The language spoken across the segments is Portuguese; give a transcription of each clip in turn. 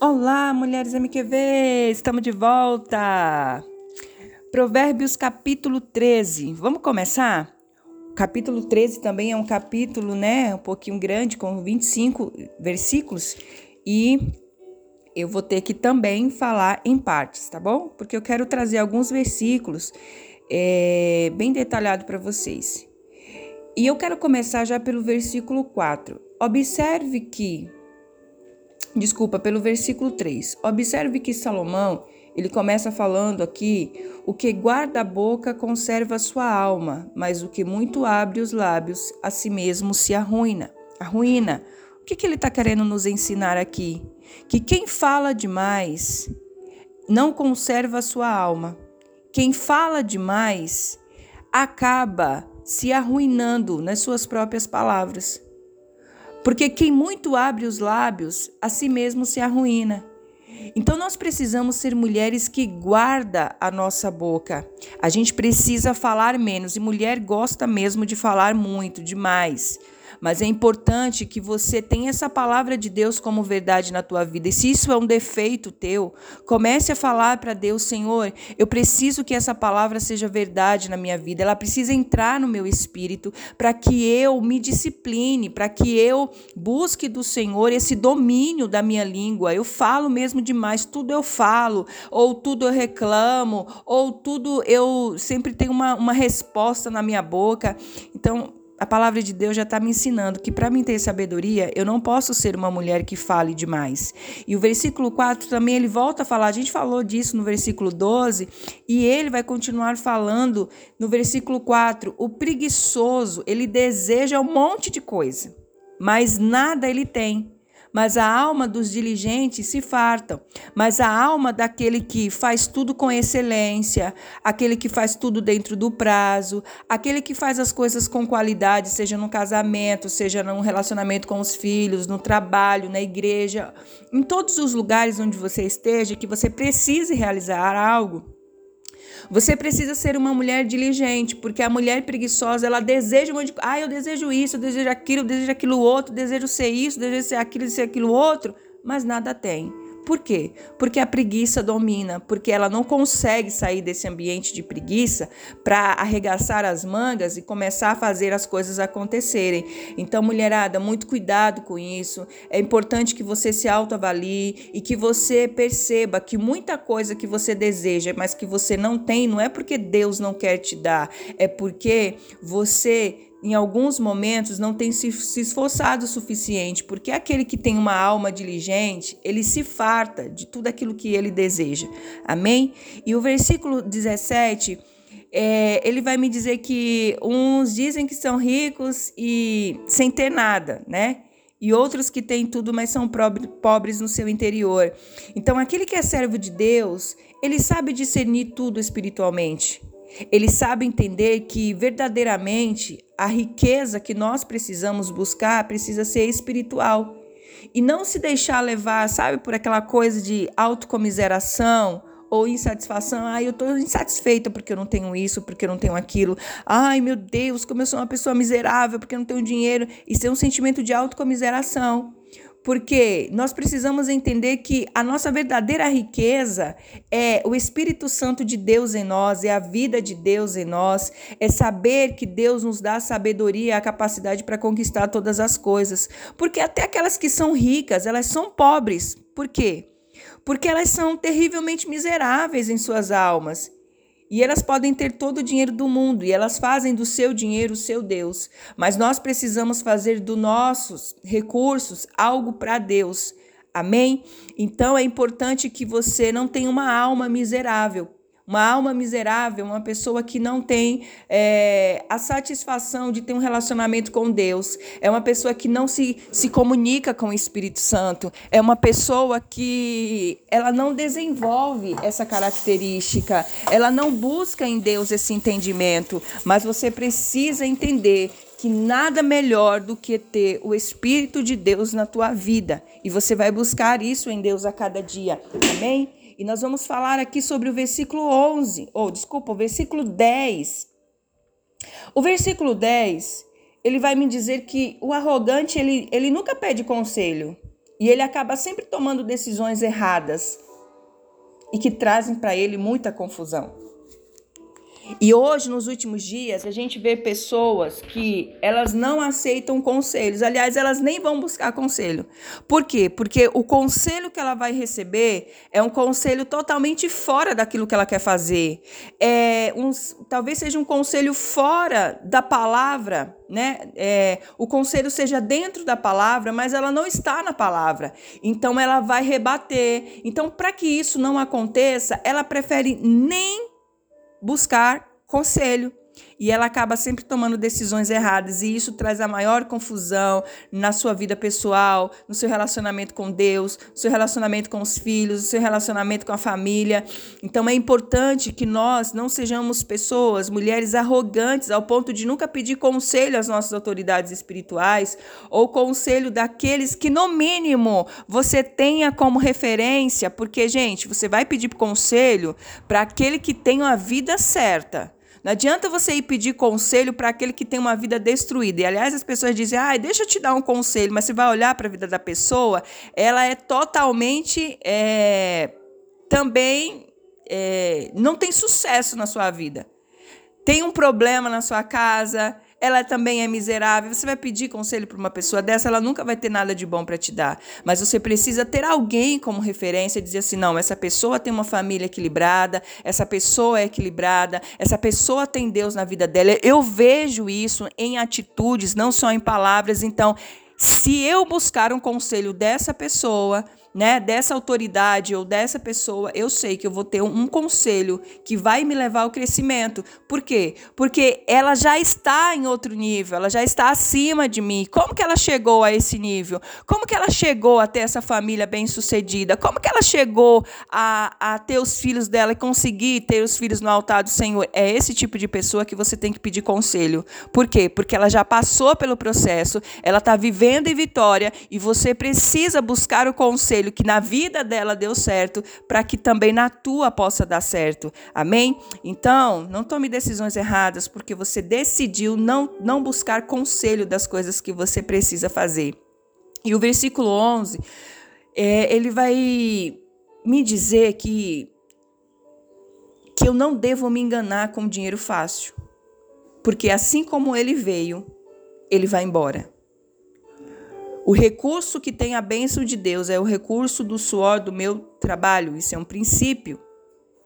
Olá, mulheres MQV, estamos de volta. Provérbios capítulo 13. Vamos começar? Capítulo 13 também é um capítulo, né, um pouquinho grande, com 25 versículos, e eu vou ter que também falar em partes, tá bom? Porque eu quero trazer alguns versículos é, bem detalhado para vocês. E eu quero começar já pelo versículo 4. Observe que desculpa, pelo versículo 3. Observe que Salomão, ele começa falando aqui: o que guarda a boca conserva a sua alma, mas o que muito abre os lábios a si mesmo se arruina. Arruina. O que, que ele está querendo nos ensinar aqui? Que quem fala demais não conserva a sua alma. Quem fala demais acaba se arruinando nas suas próprias palavras. Porque quem muito abre os lábios, a si mesmo se arruína. Então nós precisamos ser mulheres que guarda a nossa boca. A gente precisa falar menos e mulher gosta mesmo de falar muito, demais mas é importante que você tenha essa palavra de Deus como verdade na tua vida. E se isso é um defeito teu, comece a falar para Deus, Senhor, eu preciso que essa palavra seja verdade na minha vida. Ela precisa entrar no meu espírito para que eu me discipline, para que eu busque do Senhor esse domínio da minha língua. Eu falo mesmo demais, tudo eu falo, ou tudo eu reclamo, ou tudo eu sempre tenho uma, uma resposta na minha boca. Então, a palavra de Deus já está me ensinando que para mim ter sabedoria, eu não posso ser uma mulher que fale demais. E o versículo 4 também ele volta a falar, a gente falou disso no versículo 12, e ele vai continuar falando no versículo 4, o preguiçoso, ele deseja um monte de coisa, mas nada ele tem mas a alma dos diligentes se farta. Mas a alma daquele que faz tudo com excelência, aquele que faz tudo dentro do prazo, aquele que faz as coisas com qualidade, seja no casamento, seja no relacionamento com os filhos, no trabalho, na igreja, em todos os lugares onde você esteja, que você precise realizar algo você precisa ser uma mulher diligente, porque a mulher preguiçosa, ela deseja um monte de... Ah, eu desejo isso, eu desejo aquilo, eu desejo aquilo outro, desejo ser isso, desejo ser aquilo, ser aquilo outro, mas nada tem. Por quê? Porque a preguiça domina, porque ela não consegue sair desse ambiente de preguiça para arregaçar as mangas e começar a fazer as coisas acontecerem. Então, mulherada, muito cuidado com isso. É importante que você se autoavalie e que você perceba que muita coisa que você deseja, mas que você não tem, não é porque Deus não quer te dar, é porque você em alguns momentos não tem se, esforçado o suficiente, porque aquele que tem uma alma diligente, ele se farta de tudo aquilo que ele deseja. Amém? E o versículo 17, é, ele vai me dizer que uns dizem que são ricos e sem ter nada, né? E outros que têm tudo, mas são pobres no seu interior. Então, aquele que é servo de Deus, ele sabe discernir tudo espiritualmente. Ele sabe entender que verdadeiramente a riqueza que nós precisamos buscar precisa ser espiritual. E não se deixar levar, sabe, por aquela coisa de autocomiseração ou insatisfação. Ai, eu estou insatisfeita porque eu não tenho isso, porque eu não tenho aquilo. Ai, meu Deus, como eu sou uma pessoa miserável porque eu não tenho dinheiro. Isso é um sentimento de autocomiseração porque nós precisamos entender que a nossa verdadeira riqueza é o Espírito Santo de Deus em nós, é a vida de Deus em nós, é saber que Deus nos dá a sabedoria, a capacidade para conquistar todas as coisas. Porque até aquelas que são ricas, elas são pobres. Por quê? Porque elas são terrivelmente miseráveis em suas almas. E elas podem ter todo o dinheiro do mundo e elas fazem do seu dinheiro o seu Deus. Mas nós precisamos fazer dos nossos recursos algo para Deus. Amém? Então é importante que você não tenha uma alma miserável. Uma alma miserável, uma pessoa que não tem é, a satisfação de ter um relacionamento com Deus. É uma pessoa que não se, se comunica com o Espírito Santo. É uma pessoa que ela não desenvolve essa característica. Ela não busca em Deus esse entendimento. Mas você precisa entender que nada melhor do que ter o Espírito de Deus na tua vida. E você vai buscar isso em Deus a cada dia. Amém? E nós vamos falar aqui sobre o versículo 11, ou desculpa, o versículo 10. O versículo 10, ele vai me dizer que o arrogante, ele, ele nunca pede conselho. E ele acaba sempre tomando decisões erradas e que trazem para ele muita confusão. E hoje, nos últimos dias, a gente vê pessoas que elas não aceitam conselhos. Aliás, elas nem vão buscar conselho. Por quê? Porque o conselho que ela vai receber é um conselho totalmente fora daquilo que ela quer fazer. É um, talvez seja um conselho fora da palavra, né? É, o conselho seja dentro da palavra, mas ela não está na palavra. Então, ela vai rebater. Então, para que isso não aconteça, ela prefere nem buscar conselho. E ela acaba sempre tomando decisões erradas, e isso traz a maior confusão na sua vida pessoal, no seu relacionamento com Deus, no seu relacionamento com os filhos, no seu relacionamento com a família. Então é importante que nós não sejamos pessoas, mulheres arrogantes, ao ponto de nunca pedir conselho às nossas autoridades espirituais, ou conselho daqueles que, no mínimo, você tenha como referência, porque, gente, você vai pedir conselho para aquele que tem a vida certa. Não adianta você ir pedir conselho para aquele que tem uma vida destruída. E aliás, as pessoas dizem: ah, deixa eu te dar um conselho, mas você vai olhar para a vida da pessoa, ela é totalmente é, também é, não tem sucesso na sua vida. Tem um problema na sua casa, ela também é miserável. Você vai pedir conselho para uma pessoa dessa, ela nunca vai ter nada de bom para te dar. Mas você precisa ter alguém como referência e dizer assim: não, essa pessoa tem uma família equilibrada, essa pessoa é equilibrada, essa pessoa tem Deus na vida dela. Eu vejo isso em atitudes, não só em palavras. Então, se eu buscar um conselho dessa pessoa, né, dessa autoridade ou dessa pessoa, eu sei que eu vou ter um, conselho que vai me levar ao crescimento. Por quê? Porque ela já está em outro nível, ela já está acima de mim. Como que ela chegou a esse nível? Como que ela chegou a ter essa família bem-sucedida? Como que ela chegou a, a ter os filhos dela e conseguir ter os filhos no altar do Senhor? É esse tipo de pessoa que você tem que pedir conselho. Por quê? Porque ela já passou pelo processo, ela está vivendo em vitória e você precisa buscar o conselho conselho que na vida dela deu certo, para que também na tua possa dar certo. Amém? Então, não tome decisões erradas porque você decidiu não, não buscar conselho das coisas que você precisa fazer. E o versículo 11, é, ele vai me dizer que, que eu não devo me enganar com dinheiro fácil. Porque assim como ele veio, ele vai embora. O recurso que tem a bênção de Deus é o recurso do suor do meu trabalho. Isso é um princípio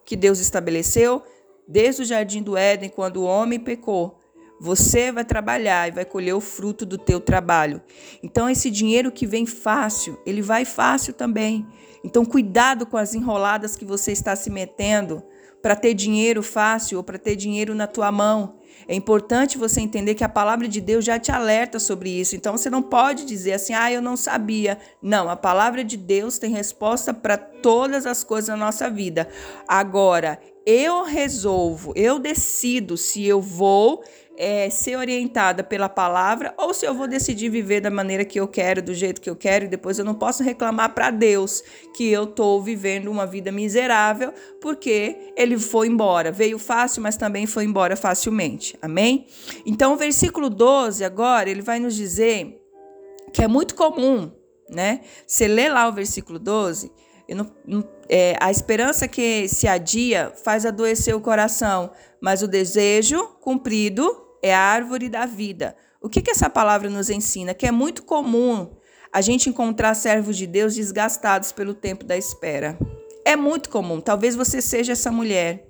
que Deus estabeleceu desde o jardim do Éden, quando o homem pecou. Você vai trabalhar e vai colher o fruto do teu trabalho. Então esse dinheiro que vem fácil, ele vai fácil também. Então cuidado com as enroladas que você está se metendo para ter dinheiro fácil ou para ter dinheiro na tua mão. É importante você entender que a palavra de Deus já te alerta sobre isso. Então você não pode dizer assim, ah, eu não sabia. Não, a palavra de Deus tem resposta para todas as coisas na nossa vida. Agora, eu resolvo, eu decido se eu vou é, ser orientada pela palavra ou se eu vou decidir viver da maneira que eu quero, do jeito que eu quero, e depois eu não posso reclamar para Deus que eu estou vivendo uma vida miserável porque ele foi embora. Veio fácil, mas também foi embora facilmente. Amém? Então, o versículo 12 agora, ele vai nos dizer que é muito comum, né? Você lê lá o versículo 12. Não, não, é, a esperança que se adia faz adoecer o coração, mas o desejo cumprido é a árvore da vida. O que, que essa palavra nos ensina? Que é muito comum a gente encontrar servos de Deus desgastados pelo tempo da espera. É muito comum. Talvez você seja essa mulher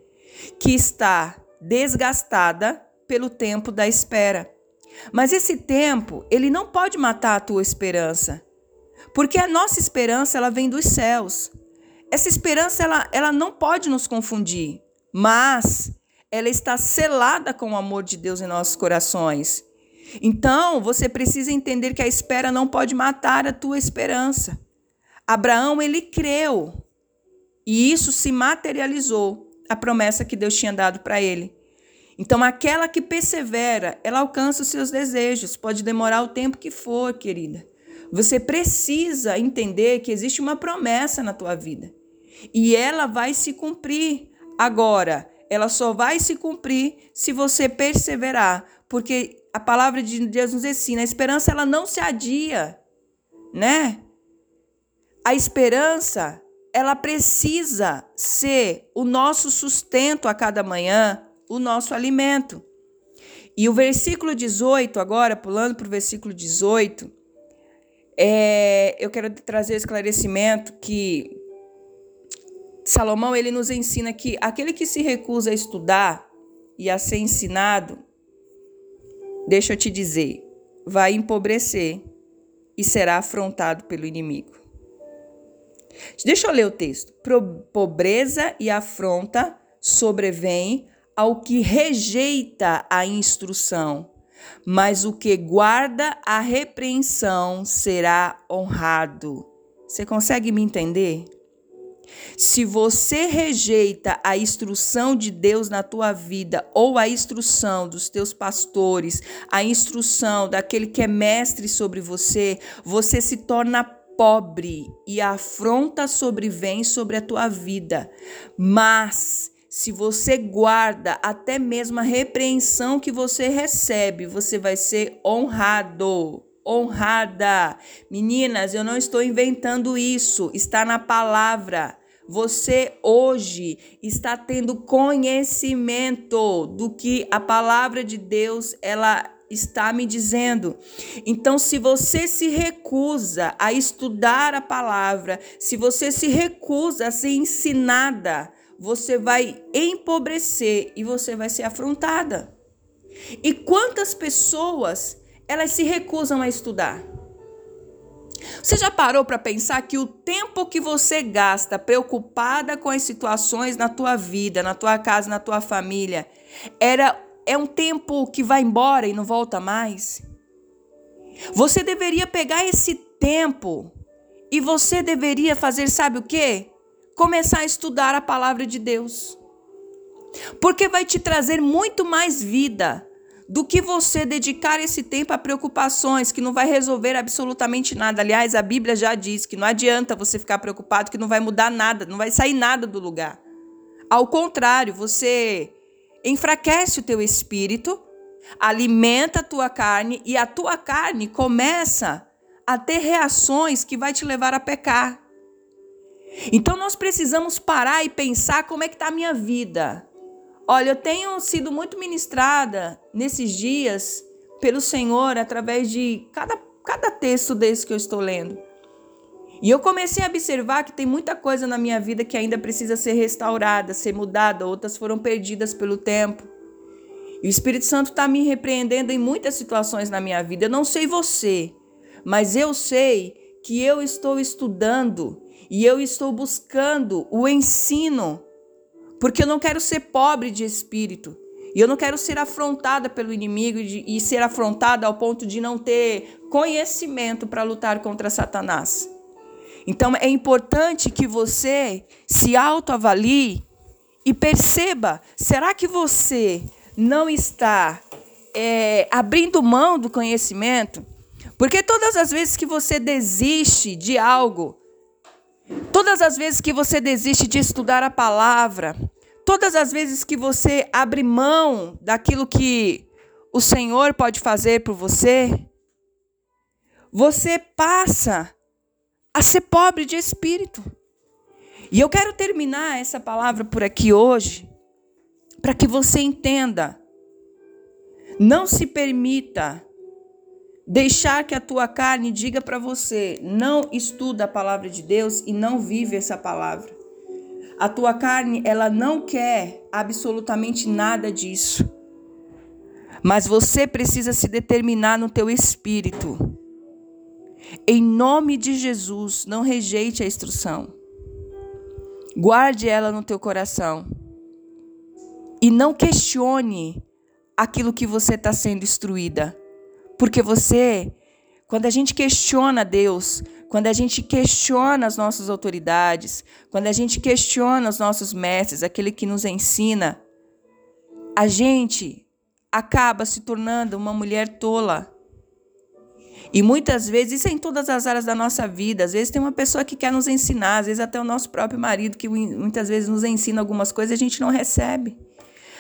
que está desgastada pelo tempo da espera. Mas esse tempo, ele não pode matar a tua esperança. Porque a nossa esperança, ela vem dos céus. Essa esperança, ela, ela não pode nos confundir, mas ela está selada com o amor de Deus em nossos corações. Então, você precisa entender que a espera não pode matar a tua esperança. Abraão, ele creu. E isso se materializou, a promessa que Deus tinha dado para ele. Então, aquela que persevera, ela alcança os seus desejos. Pode demorar o tempo que for, querida. Você precisa entender que existe uma promessa na tua vida. E ela vai se cumprir. Agora, ela só vai se cumprir se você perseverar, porque a palavra de Deus nos ensina, a esperança ela não se adia, né? a esperança, ela precisa ser o nosso sustento a cada manhã, o nosso alimento. E o versículo 18, agora, pulando para o versículo 18, é, eu quero trazer esclarecimento que Salomão ele nos ensina que aquele que se recusa a estudar e a ser ensinado, deixa eu te dizer, vai empobrecer e será afrontado pelo inimigo. Deixa eu ler o texto. Pobreza e afronta sobrevém ao que rejeita a instrução, mas o que guarda a repreensão será honrado. Você consegue me entender? Se você rejeita a instrução de Deus na tua vida, ou a instrução dos teus pastores, a instrução daquele que é mestre sobre você, você se torna pobre e a afronta sobrevém sobre a tua vida. Mas se você guarda até mesmo a repreensão que você recebe, você vai ser honrado. Honrada. Meninas, eu não estou inventando isso, está na palavra. Você hoje está tendo conhecimento do que a palavra de Deus ela está me dizendo. Então, se você se recusa a estudar a palavra, se você se recusa a ser ensinada, você vai empobrecer e você vai ser afrontada. E quantas pessoas elas se recusam a estudar? Você já parou para pensar que o tempo que você gasta preocupada com as situações na tua vida, na tua casa, na tua família, era é um tempo que vai embora e não volta mais? Você deveria pegar esse tempo e você deveria fazer, sabe o quê? Começar a estudar a palavra de Deus. Porque vai te trazer muito mais vida do que você dedicar esse tempo a preocupações que não vai resolver absolutamente nada. Aliás, a Bíblia já diz que não adianta você ficar preocupado que não vai mudar nada, não vai sair nada do lugar. Ao contrário, você enfraquece o teu espírito, alimenta a tua carne e a tua carne começa a ter reações que vai te levar a pecar. Então nós precisamos parar e pensar como é que está a minha vida. Olha, eu tenho sido muito ministrada nesses dias pelo Senhor através de cada, cada texto desse que eu estou lendo. E eu comecei a observar que tem muita coisa na minha vida que ainda precisa ser restaurada, ser mudada, outras foram perdidas pelo tempo. E o Espírito Santo está me repreendendo em muitas situações na minha vida. Eu não sei você, mas eu sei que eu estou estudando e eu estou buscando o ensino, porque eu não quero ser pobre de espírito. E eu não quero ser afrontada pelo inimigo e ser afrontada ao ponto de não ter conhecimento para lutar contra Satanás. Então é importante que você se autoavalie e perceba: será que você não está é, abrindo mão do conhecimento? Porque todas as vezes que você desiste de algo, Todas as vezes que você desiste de estudar a palavra, todas as vezes que você abre mão daquilo que o Senhor pode fazer por você, você passa a ser pobre de espírito. E eu quero terminar essa palavra por aqui hoje, para que você entenda. Não se permita Deixar que a tua carne diga para você: não estuda a palavra de Deus e não vive essa palavra. A tua carne, ela não quer absolutamente nada disso. Mas você precisa se determinar no teu espírito. Em nome de Jesus, não rejeite a instrução. Guarde ela no teu coração. E não questione aquilo que você está sendo instruída. Porque você, quando a gente questiona Deus, quando a gente questiona as nossas autoridades, quando a gente questiona os nossos mestres, aquele que nos ensina, a gente acaba se tornando uma mulher tola. E muitas vezes, isso é em todas as áreas da nossa vida. Às vezes tem uma pessoa que quer nos ensinar, às vezes até o nosso próprio marido, que muitas vezes nos ensina algumas coisas e a gente não recebe.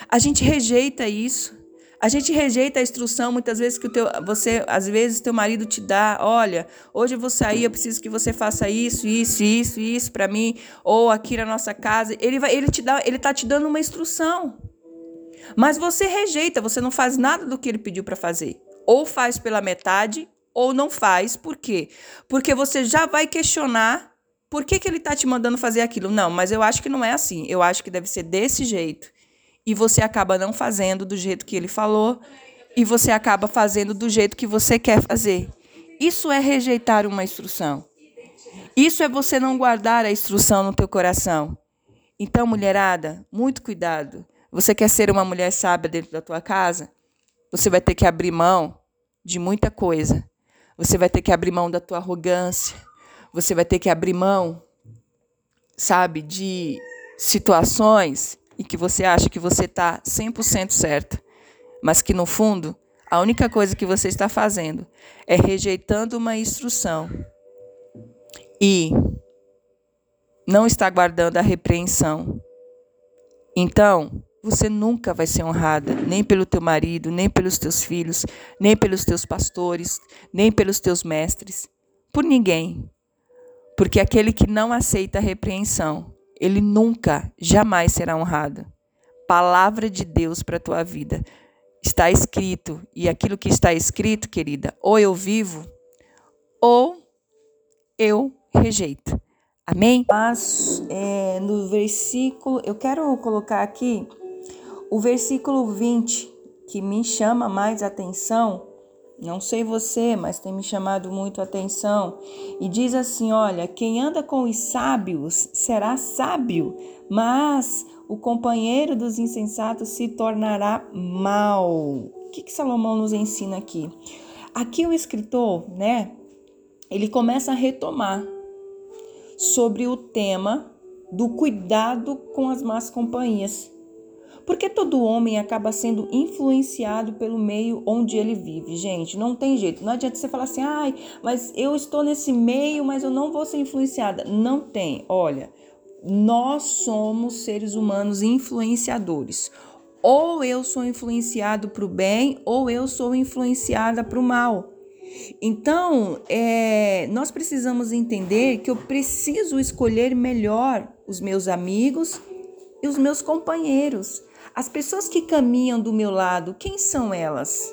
A gente rejeita isso. A gente rejeita a instrução muitas vezes que o teu, você, às vezes teu marido te dá, olha, hoje eu vou sair, eu preciso que você faça isso, isso, isso, isso para mim, ou aqui na nossa casa. Ele vai, ele te dá, ele tá te dando uma instrução. Mas você rejeita, você não faz nada do que ele pediu para fazer. Ou faz pela metade, ou não faz. Por quê? Porque você já vai questionar por que, que ele está te mandando fazer aquilo. Não, mas eu acho que não é assim. Eu acho que deve ser desse jeito e você acaba não fazendo do jeito que ele falou e você acaba fazendo do jeito que você quer fazer. Isso é rejeitar uma instrução. Isso é você não guardar a instrução no teu coração. Então, mulherada, muito cuidado. Você quer ser uma mulher sábia dentro da tua casa? Você vai ter que abrir mão de muita coisa. Você vai ter que abrir mão da tua arrogância. Você vai ter que abrir mão, sabe, de situações e que você acha que você está 100% certa, mas que no fundo a única coisa que você está fazendo é rejeitando uma instrução e não está guardando a repreensão. Então, você nunca vai ser honrada, nem pelo teu marido, nem pelos teus filhos, nem pelos teus pastores, nem pelos teus mestres, por ninguém. Porque aquele que não aceita a repreensão ele nunca, jamais será honrado. Palavra de Deus para a tua vida. Está escrito, e aquilo que está escrito, querida, ou eu vivo, ou eu rejeito. Amém? Mas é, no versículo, eu quero colocar aqui o versículo 20, que me chama mais atenção não sei você, mas tem me chamado muito a atenção. E diz assim: Olha, quem anda com os sábios será sábio, mas o companheiro dos insensatos se tornará mal. O que, que Salomão nos ensina aqui? Aqui o escritor, né, ele começa a retomar sobre o tema do cuidado com as más companhias. Porque todo homem acaba sendo influenciado pelo meio onde ele vive, gente. Não tem jeito. Não adianta você falar assim, ai, mas eu estou nesse meio, mas eu não vou ser influenciada. Não tem. Olha, nós somos seres humanos influenciadores. Ou eu sou influenciado para o bem, ou eu sou influenciada para o mal. Então, é, nós precisamos entender que eu preciso escolher melhor os meus amigos e os meus companheiros. As pessoas que caminham do meu lado, quem são elas?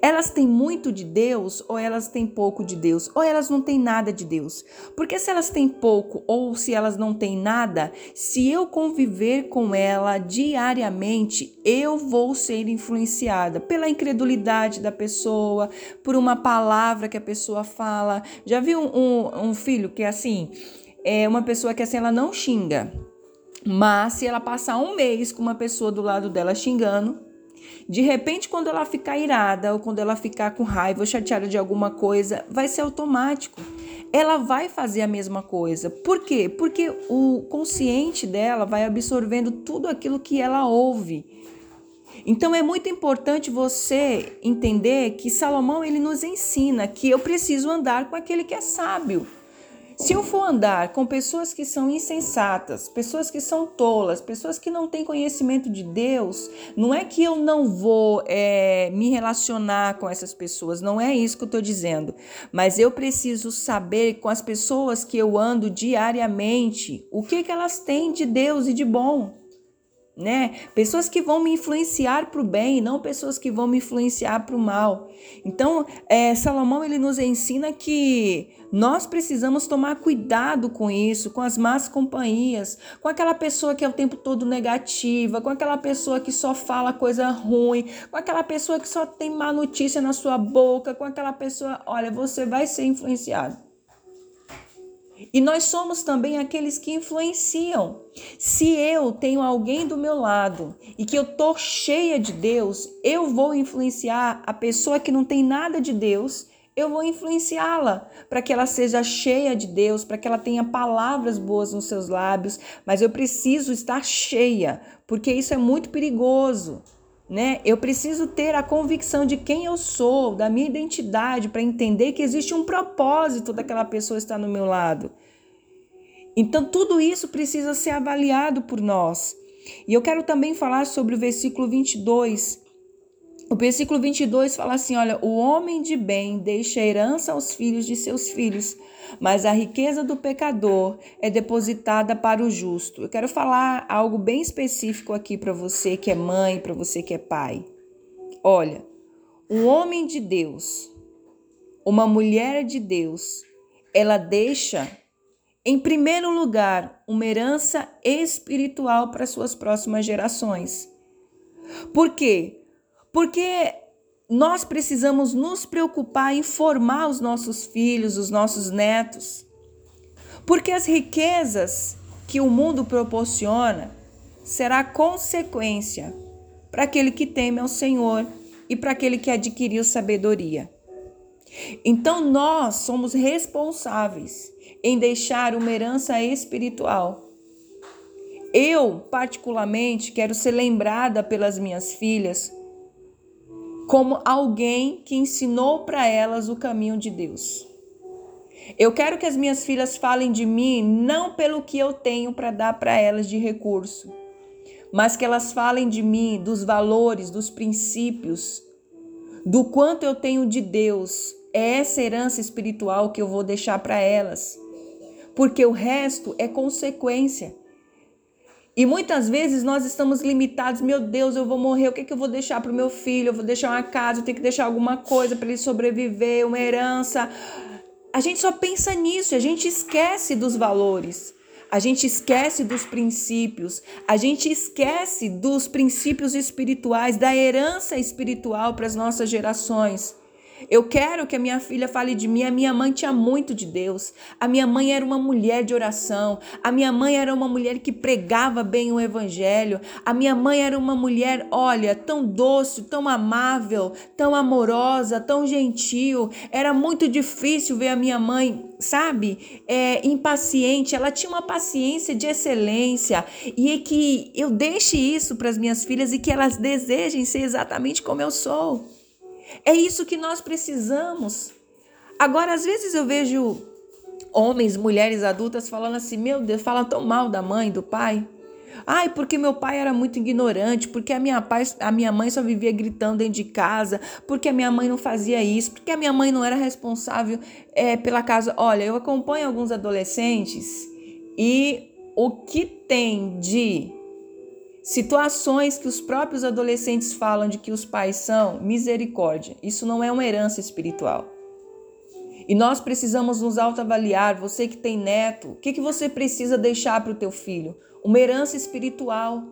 Elas têm muito de Deus ou elas têm pouco de Deus? Ou elas não têm nada de Deus? Porque se elas têm pouco ou se elas não têm nada, se eu conviver com ela diariamente, eu vou ser influenciada pela incredulidade da pessoa, por uma palavra que a pessoa fala. Já viu um, um filho que é assim? É uma pessoa que assim, ela não xinga mas se ela passar um mês com uma pessoa do lado dela xingando, de repente, quando ela ficar irada ou quando ela ficar com raiva ou chateada de alguma coisa, vai ser automático. Ela vai fazer a mesma coisa. Por quê? Porque o consciente dela vai absorvendo tudo aquilo que ela ouve. Então é muito importante você entender que Salomão ele nos ensina que eu preciso andar com aquele que é sábio. Se eu for andar com pessoas que são insensatas, pessoas que são tolas, pessoas que não têm conhecimento de Deus, não é que eu não vou é, me relacionar com essas pessoas, não é isso que eu estou dizendo. Mas eu preciso saber com as pessoas que eu ando diariamente o que, que elas têm de Deus e de bom né? Pessoas que vão me influenciar para o bem, não pessoas que vão me influenciar para o mal. Então, é, Salomão ele nos ensina que nós precisamos tomar cuidado com isso, com as más companhias, com aquela pessoa que é o tempo todo negativa, com aquela pessoa que só fala coisa ruim, com aquela pessoa que só tem má notícia na sua boca, com aquela pessoa, olha, você vai ser influenciado. E nós somos também aqueles que influenciam. Se eu tenho alguém do meu lado e que eu tô cheia de Deus, eu vou influenciar a pessoa que não tem nada de Deus, eu vou influenciá-la para que ela seja cheia de Deus, para que ela tenha palavras boas nos seus lábios, mas eu preciso estar cheia, porque isso é muito perigoso né? Eu preciso ter a convicção de quem eu sou, da minha identidade, para entender que existe um propósito daquela pessoa estar no meu lado. Então, tudo isso precisa ser avaliado por nós. E eu quero também falar sobre o versículo 22, O versículo 22 fala assim: olha, o homem de bem deixa herança aos filhos de seus filhos, mas a riqueza do pecador é depositada para o justo. Eu quero falar algo bem específico aqui para você que é mãe, para você que é pai. Olha, um homem de Deus, uma mulher de Deus, ela deixa, em primeiro lugar, uma herança espiritual para suas próximas gerações. Por quê? Porque nós precisamos nos preocupar em formar os nossos filhos, os nossos netos. Porque as riquezas que o mundo proporciona será consequência para aquele que teme ao Senhor e para aquele que adquiriu sabedoria. Então nós somos responsáveis em deixar uma herança espiritual. Eu, particularmente, quero ser lembrada pelas minhas filhas como alguém que ensinou para elas o caminho de Deus. Eu quero que as minhas filhas falem de mim não pelo que eu tenho para dar para elas de recurso, mas que elas falem de mim, dos valores, dos princípios, do quanto eu tenho de Deus. É essa herança espiritual que eu vou deixar para elas, porque o resto é consequência. E muitas vezes nós estamos limitados, meu Deus, eu vou morrer, o que, é que eu vou deixar para o meu filho? Eu vou deixar uma casa, eu tenho que deixar alguma coisa para ele sobreviver, uma herança. A gente só pensa nisso, a gente esquece dos valores. A gente esquece dos princípios, a gente esquece dos princípios espirituais, da herança espiritual para as nossas gerações. Eu quero que a minha filha fale de mim. A minha mãe tinha muito de Deus. A minha mãe era uma mulher de oração. A minha mãe era uma mulher que pregava bem o evangelho. A minha mãe era uma mulher, olha, tão doce, tão amável, tão amorosa, tão gentil. Era muito difícil ver a minha mãe, sabe, é, impaciente. Ela tinha uma paciência de excelência e é que eu deixe isso para as minhas filhas e que elas desejem ser exatamente como eu sou. É isso que nós precisamos. Agora, às vezes eu vejo homens, mulheres adultas falando assim: meu Deus, falam tão mal da mãe, do pai. Ai, porque meu pai era muito ignorante, porque a minha, pai, a minha mãe só vivia gritando dentro de casa, porque a minha mãe não fazia isso, porque a minha mãe não era responsável é, pela casa. Olha, eu acompanho alguns adolescentes e o que tem de Situações que os próprios adolescentes falam de que os pais são misericórdia. Isso não é uma herança espiritual. E nós precisamos nos autoavaliar. Você que tem neto, o que, que você precisa deixar para o teu filho? Uma herança espiritual.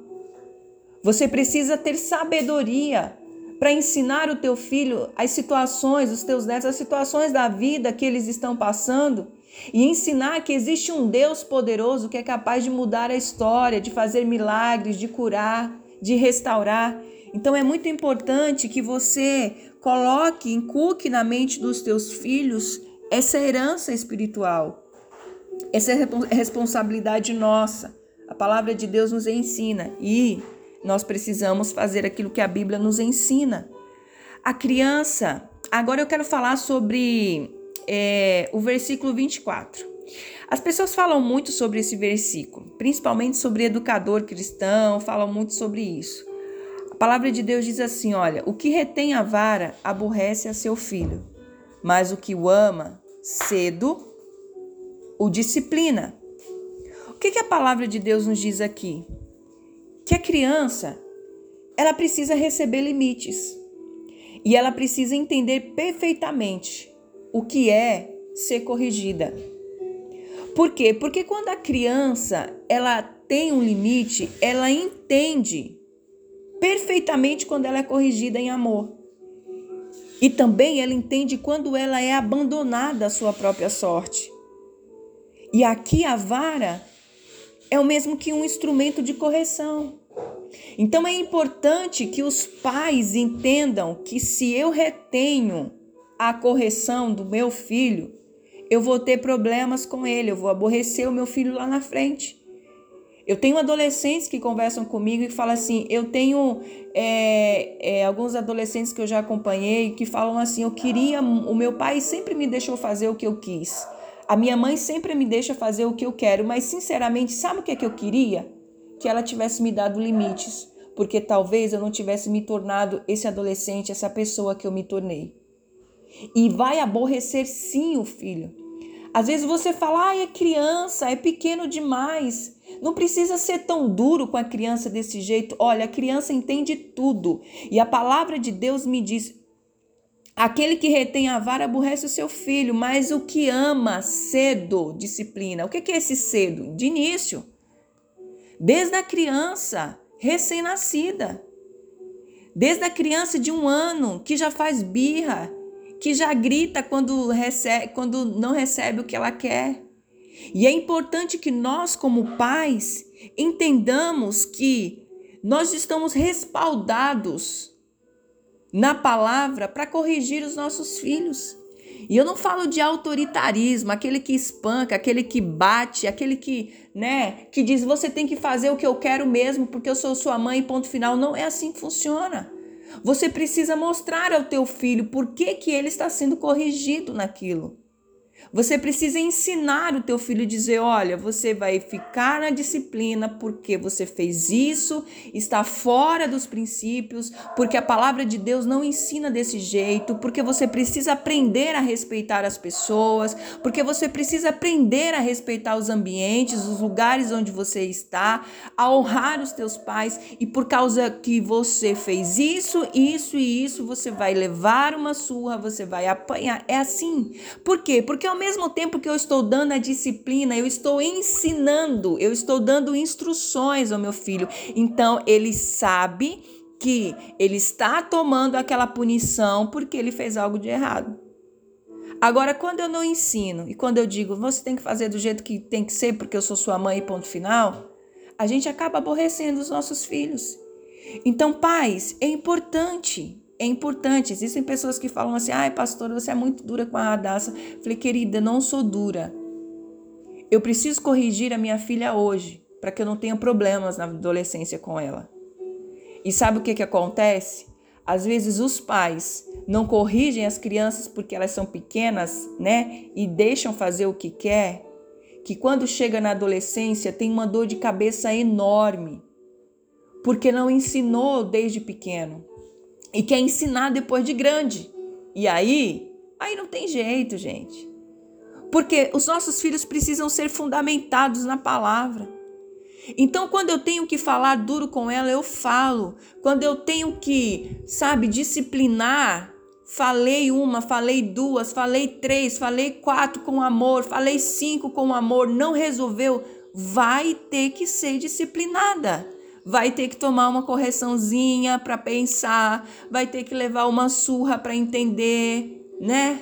Você precisa ter sabedoria para ensinar o teu filho as situações, os teus netos, as situações da vida que eles estão passando e ensinar que existe um Deus poderoso que é capaz de mudar a história, de fazer milagres, de curar, de restaurar. Então é muito importante que você coloque, inculque na mente dos teus filhos essa herança espiritual. Essa é responsabilidade nossa. A palavra de Deus nos ensina e nós precisamos fazer aquilo que a Bíblia nos ensina. A criança, agora eu quero falar sobre é, o versículo 24. As pessoas falam muito sobre esse versículo, principalmente sobre educador cristão, falam muito sobre isso. A palavra de Deus diz assim: olha, o que retém a vara aborrece a seu filho, mas o que o ama, cedo o disciplina. O que, que a palavra de Deus nos diz aqui? Que a criança ela precisa receber limites e ela precisa entender perfeitamente o que é ser corrigida. Por quê? Porque quando a criança ela tem um limite, ela entende perfeitamente quando ela é corrigida em amor. E também ela entende quando ela é abandonada à sua própria sorte. E aqui a vara é o mesmo que um instrumento de correção. Então é importante que os pais entendam que se eu retenho a correção do meu filho, eu vou ter problemas com ele, eu vou aborrecer o meu filho lá na frente. Eu tenho adolescentes que conversam comigo e falam assim: eu tenho é, é, alguns adolescentes que eu já acompanhei que falam assim: eu queria, o meu pai sempre me deixou fazer o que eu quis. A minha mãe sempre me deixa fazer o que eu quero, mas sinceramente, sabe o que, é que eu queria? Que ela tivesse me dado limites. porque talvez eu não tivesse me tornado esse adolescente, essa pessoa que eu me tornei. E vai aborrecer sim o filho. Às vezes você fala, ah, é criança, é pequeno demais. Não precisa ser tão duro com a criança desse jeito. Olha, a criança entende tudo. E a palavra de Deus me diz: aquele que retém a vara aborrece o seu filho, mas o que ama cedo disciplina. O que é esse cedo? De início. Desde a criança recém-nascida. Desde a criança de um ano que já faz birra, que já grita quando, recebe, quando não recebe o que ela quer. E é importante que nós, como pais, entendamos que nós estamos respaldados na palavra para corrigir os nossos filhos. E eu não falo de autoritarismo, aquele que espanca, aquele que bate, aquele que, né, que diz você tem que fazer o que eu quero mesmo porque eu sou sua mãe, ponto final. Não é assim que funciona. Você precisa mostrar ao teu filho por que, que ele está sendo corrigido naquilo. Você precisa ensinar o teu filho a dizer: olha, você vai ficar na disciplina porque você fez isso, está fora dos princípios, porque a palavra de Deus não ensina desse jeito, porque você precisa aprender a respeitar as pessoas, porque você precisa aprender a respeitar os ambientes, os lugares onde você está, a honrar os teus pais, e por causa que você fez isso, isso e isso, você vai levar uma surra, você vai apanhar. É assim. Por quê? Porque ao ao mesmo tempo que eu estou dando a disciplina, eu estou ensinando, eu estou dando instruções ao meu filho. Então ele sabe que ele está tomando aquela punição porque ele fez algo de errado. Agora, quando eu não ensino e quando eu digo você tem que fazer do jeito que tem que ser porque eu sou sua mãe ponto final, a gente acaba aborrecendo os nossos filhos. Então, pais, é importante é importante. Existem pessoas que falam assim: ai, pastor, você é muito dura com a Radassa. Falei, querida, não sou dura. Eu preciso corrigir a minha filha hoje, para que eu não tenha problemas na adolescência com ela. E sabe o que, que acontece? Às vezes os pais não corrigem as crianças porque elas são pequenas, né? E deixam fazer o que quer. Que quando chega na adolescência tem uma dor de cabeça enorme, porque não ensinou desde pequeno e quer ensinar depois de grande. E aí, aí não tem jeito, gente. Porque os nossos filhos precisam ser fundamentados na palavra. Então, quando eu tenho que falar duro com ela, eu falo. Quando eu tenho que, sabe, disciplinar, falei uma, falei duas, falei três, falei quatro com amor, falei cinco com amor, não resolveu, vai ter que ser disciplinada vai ter que tomar uma correçãozinha para pensar, vai ter que levar uma surra para entender, né?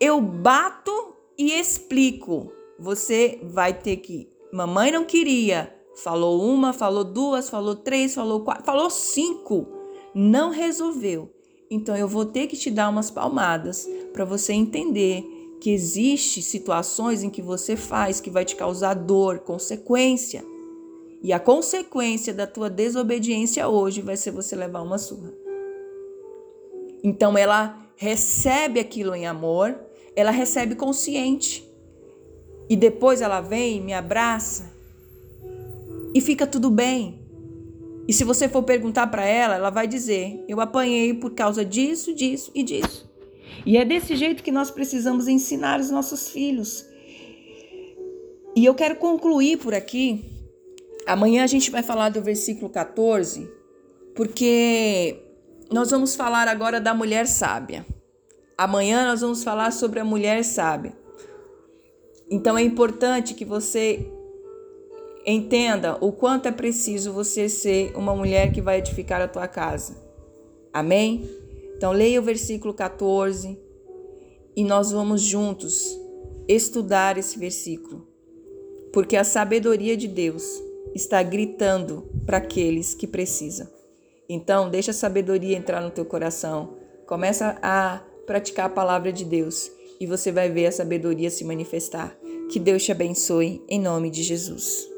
Eu bato e explico. Você vai ter que. Mamãe não queria. Falou uma, falou duas, falou três, falou quatro, falou cinco. Não resolveu. Então eu vou ter que te dar umas palmadas para você entender que existe situações em que você faz que vai te causar dor, consequência. E a consequência da tua desobediência hoje vai ser você levar uma surra. Então ela recebe aquilo em amor, ela recebe consciente. E depois ela vem, me abraça e fica tudo bem. E se você for perguntar para ela, ela vai dizer: Eu apanhei por causa disso, disso e disso. E é desse jeito que nós precisamos ensinar os nossos filhos. E eu quero concluir por aqui Amanhã a gente vai falar do versículo 14, porque nós vamos falar agora da mulher sábia. Amanhã nós vamos falar sobre a mulher sábia. Então é importante que você entenda o quanto é preciso você ser uma mulher que vai edificar a tua casa. Amém? Então leia o versículo 14 e nós vamos juntos estudar esse versículo. Porque a sabedoria de Deus está gritando para aqueles que precisam. Então, deixa a sabedoria entrar no teu coração. Começa a praticar a palavra de Deus e você vai ver a sabedoria se manifestar. Que Deus te abençoe em nome de Jesus.